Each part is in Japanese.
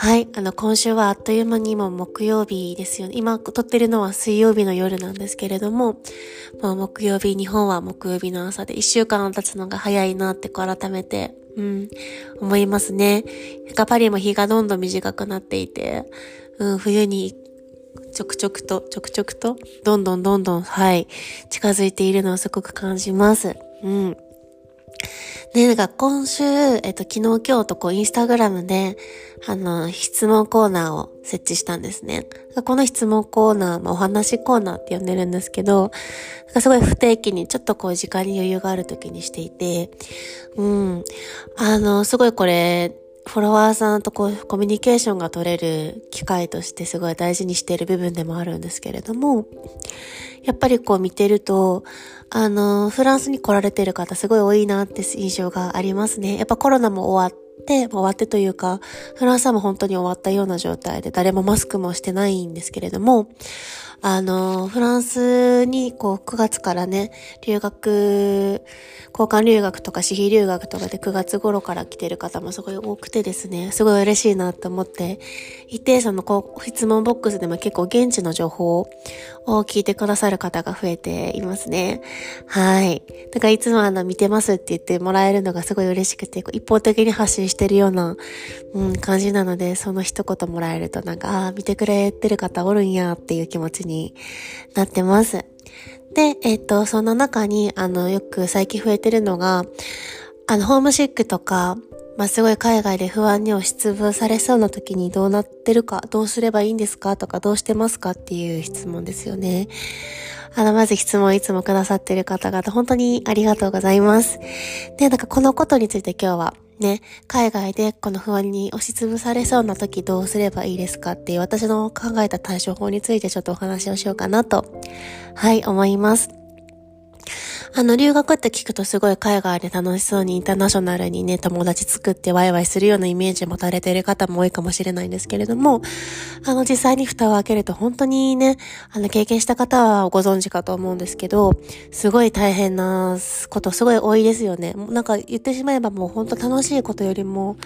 はい。あの、今週はあっという間にも木曜日ですよね。今撮ってるのは水曜日の夜なんですけれども、もう木曜日、日本は木曜日の朝で一週間経つのが早いなって改めて、うん、思いますね。パリも日がどんどん短くなっていて、うん、冬にちょくちょくと、ちょくちょくと、どんどんどんどん、はい、近づいているのをすごく感じます。うん。で、なんか今週、えっと、昨日今日とこう、インスタグラムで、あの、質問コーナーを設置したんですね。この質問コーナー、まあ、お話コーナーって呼んでるんですけど、なんかすごい不定期に、ちょっとこう、時間に余裕がある時にしていて、うん。あの、すごいこれ、フォロワーさんとこう、コミュニケーションが取れる機会としてすごい大事にしている部分でもあるんですけれども、やっぱりこう見てると、あの、フランスに来られてる方すごい多いなって印象がありますね。やっぱコロナも終わって、終わってというか、フランスはもう本当に終わったような状態で誰もマスクもしてないんですけれども、あの、フランスにこう9月からね、留学、交換留学とか私費留学とかで9月頃から来てる方もすごい多くてですね、すごい嬉しいなと思って、一定そのこう質問ボックスでも結構現地の情報を聞いてくださる方が増えていますね。はい。だからいつもあの見てますって言ってもらえるのがすごい嬉しくて、一方的に発信してるような、うん、感じなので、その一言もらえるとなんか、ああ、見てくれてる方おるんやっていう気持ちになってます。で、えっ、と、その中に、あの、よく最近増えてるのが、あの、ホームシックとか、まあ、すごい海外で不安に押しつぶされそうな時にどうなってるか、どうすればいいんですかとか、どうしてますかっていう質問ですよね。あの、まず質問いつもくださってる方々、本当にありがとうございます。で、なんかこのことについて今日はね、海外でこの不安に押しつぶされそうな時どうすればいいですかっていう私の考えた対処法についてちょっとお話をしようかなと、はい、思います。あの、留学って聞くとすごい海外で楽しそうにインターナショナルにね、友達作ってワイワイするようなイメージ持たれている方も多いかもしれないんですけれども、あの、実際に蓋を開けると本当にね、あの、経験した方はご存知かと思うんですけど、すごい大変なことすごい多いですよね。なんか言ってしまえばもう本当楽しいことよりも、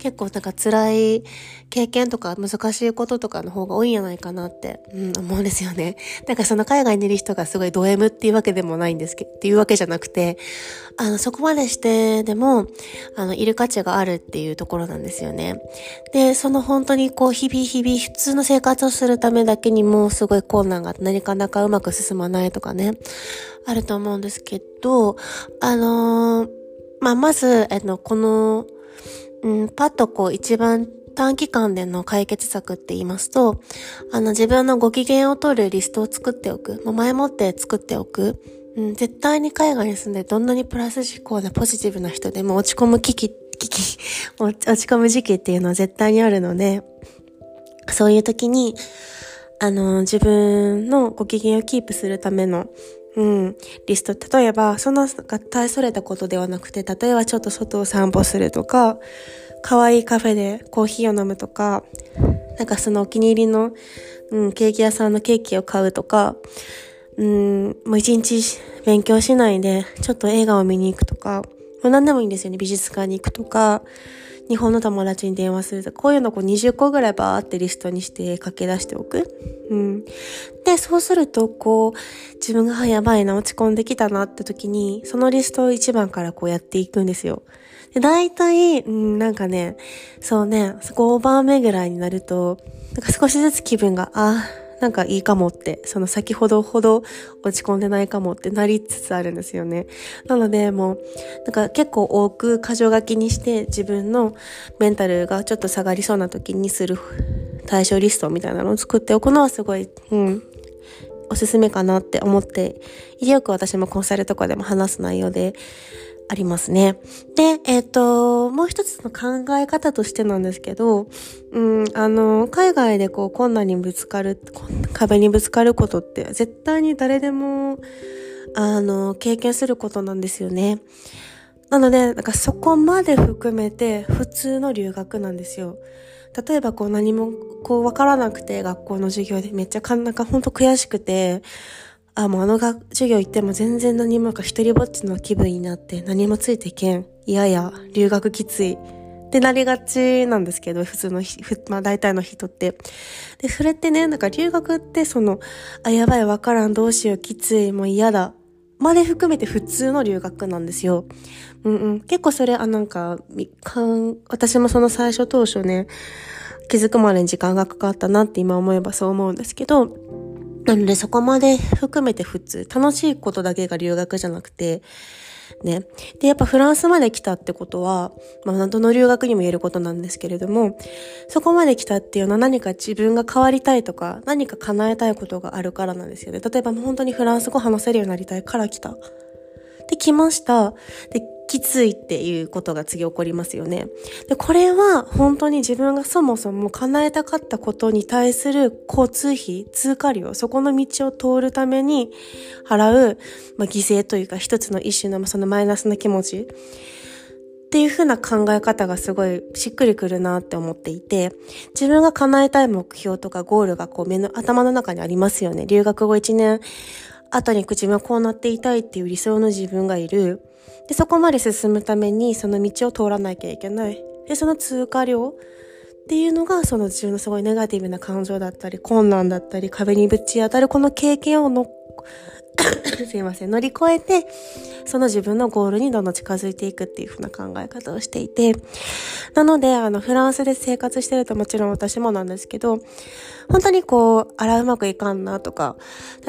結構なんか辛い経験とか難しいこととかの方が多いんじゃないかなって、うん、思うんですよね。だからその海外にいる人がすごいド M っていうわけでもないんですけど、わけじゃなくて、あの、そこまでしてでも、あの、いる価値があるっていうところなんですよね。で、その本当にこう、日々日々普通の生活をするためだけにもすごい困難が何かなかうまく進まないとかね、あると思うんですけど、あのー、まあ、まず、あの、この、うん、パッとこう一番短期間での解決策って言いますと、あの自分のご機嫌を取るリストを作っておく。もう前もって作っておく。うん、絶対に海外に住んでどんなにプラス思考でポジティブな人でも落ち込む危機、危機、落ち込む時期っていうのは絶対にあるので、そういう時に、あの、自分のご機嫌をキープするための、うん、リスト。例えば、そんな大それたことではなくて、例えばちょっと外を散歩するとか、可愛いカフェでコーヒーを飲むとか、なんかそのお気に入りの、うん、ケーキ屋さんのケーキを買うとか、うん、もう一日勉強しないで、ちょっと映画を見に行くとか、もう何でもいいんですよね。美術館に行くとか、日本の友達に電話するとか、こういうのこう20個ぐらいバーってリストにして書き出しておく。うん。で、そうすると、こう、自分が、やばいな、落ち込んできたなって時に、そのリストを1番からこうやっていくんですよ。で、大体、うん、なんかね、そうね、5番目ぐらいになると、なんか少しずつ気分が、ああ、なんかいいかもって、その先ほどほど落ち込んでないかもってなりつつあるんですよね。なのでもう、なんか結構多く箇条書きにして自分のメンタルがちょっと下がりそうな時にする対象リストみたいなのを作っておくのはすごい、うん、おすすめかなって思って、よく私もコンサルとかでも話す内容で、ありますね。で、えっ、ー、と、もう一つの考え方としてなんですけど、うん、あの、海外でこう困難にぶつかる、壁にぶつかることって絶対に誰でも、あの、経験することなんですよね。なので、なんかそこまで含めて普通の留学なんですよ。例えばこう何もこうわからなくて学校の授業でめっちゃかなんかほんと悔しくて、あ、もうあのが授業行っても全然何もか一人ぼっちの気分になって何もついていけん。いやや、留学きつい。ってなりがちなんですけど、普通のまあ大体の人って。で、それってね、なんか留学ってその、あ、やばい、わからん、どうしよう、きつい、もう嫌だ。まで含めて普通の留学なんですよ。うんうん。結構それ、あ、なんか、かん、私もその最初当初ね、気づくまでに時間がかかったなって今思えばそう思うんですけど、なのでそこまで含めて普通、楽しいことだけが留学じゃなくて、ね。で、やっぱフランスまで来たってことは、まあ、どの留学にも言えることなんですけれども、そこまで来たっていうのは何か自分が変わりたいとか、何か叶えたいことがあるからなんですよね。例えば本当にフランス語話せるようになりたいから来た。で、来ました。で、きついっていうことが次起こりますよね。で、これは本当に自分がそもそも叶えたかったことに対する交通費、通過料、そこの道を通るために払う、まあ、犠牲というか一つの一種のそのマイナスな気持ち。っていう風な考え方がすごいしっくりくるなって思っていて、自分が叶えたい目標とかゴールがこう目の頭の中にありますよね。留学後1年後に自分はこうなっていたいっていう理想の自分がいる。で、そこまで進むためにその道を通らなきゃいけない。で、その通過量っていうのが、その自分のすごいネガティブな感情だったり、困難だったり、壁にぶち当たるこの経験をの、すいません、乗り越えて、その自分のゴールにどんどん近づいていくっていう風な考え方をしていて、なので、あの、フランスで生活してるともちろん私もなんですけど、本当にこう、あらうまくいかんなとか、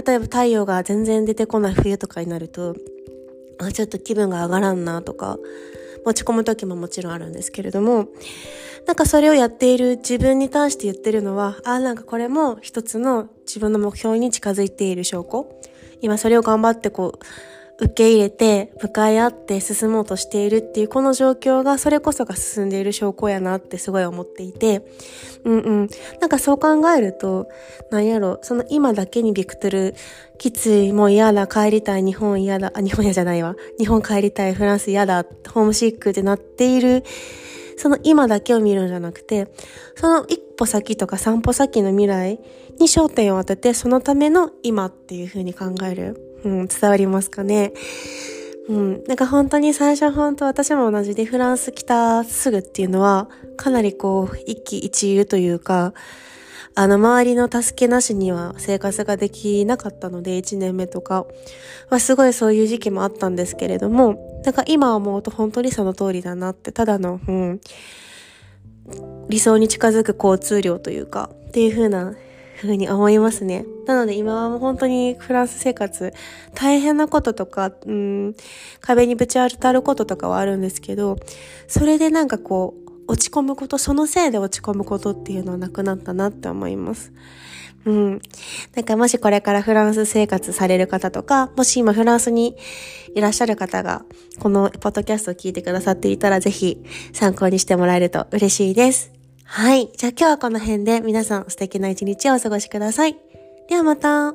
例えば太陽が全然出てこない冬とかになると、あ、ちょっと気分が上がらんなとか、落ち込む時ももちろんあるんですけれども、なんかそれをやっている自分に対して言ってるのは、あ、なんかこれも一つの自分の目標に近づいている証拠。今それを頑張ってこう、受け入れて、向かい合って進もうとしているっていうこの状況が、それこそが進んでいる証拠やなってすごい思っていて、うんうん。なんかそう考えると、なんやろ、その今だけにビクトル、きつい、もう嫌だ、帰りたい、日本嫌だ、あ、日本嫌じゃないわ。日本帰りたい、フランス嫌だ、ホームシックってなっている、その今だけを見るんじゃなくて、その一歩先とか三歩先の未来に焦点を当てて、そのための今っていう風に考える。うん、伝わりますかね。うん。なんか本当に最初本当私も同じでフランス来たすぐっていうのは、かなりこう、一喜一憂というか、あの、周りの助けなしには生活ができなかったので、1年目とかはすごいそういう時期もあったんですけれども、なんか今思うと本当にその通りだなって、ただの、うん、理想に近づく交通量というか、っていう風なふうに思いますね。なので今はもう本当にフランス生活、大変なこととか、うん、壁にぶち当たることとかはあるんですけど、それでなんかこう、落ち込むこと、そのせいで落ち込むことっていうのはなくなったなって思います。うん。なんかもしこれからフランス生活される方とか、もし今フランスにいらっしゃる方が、このポッドキャストを聞いてくださっていたら、ぜひ参考にしてもらえると嬉しいです。はい。じゃあ今日はこの辺で皆さん素敵な一日をお過ごしください。ではまた。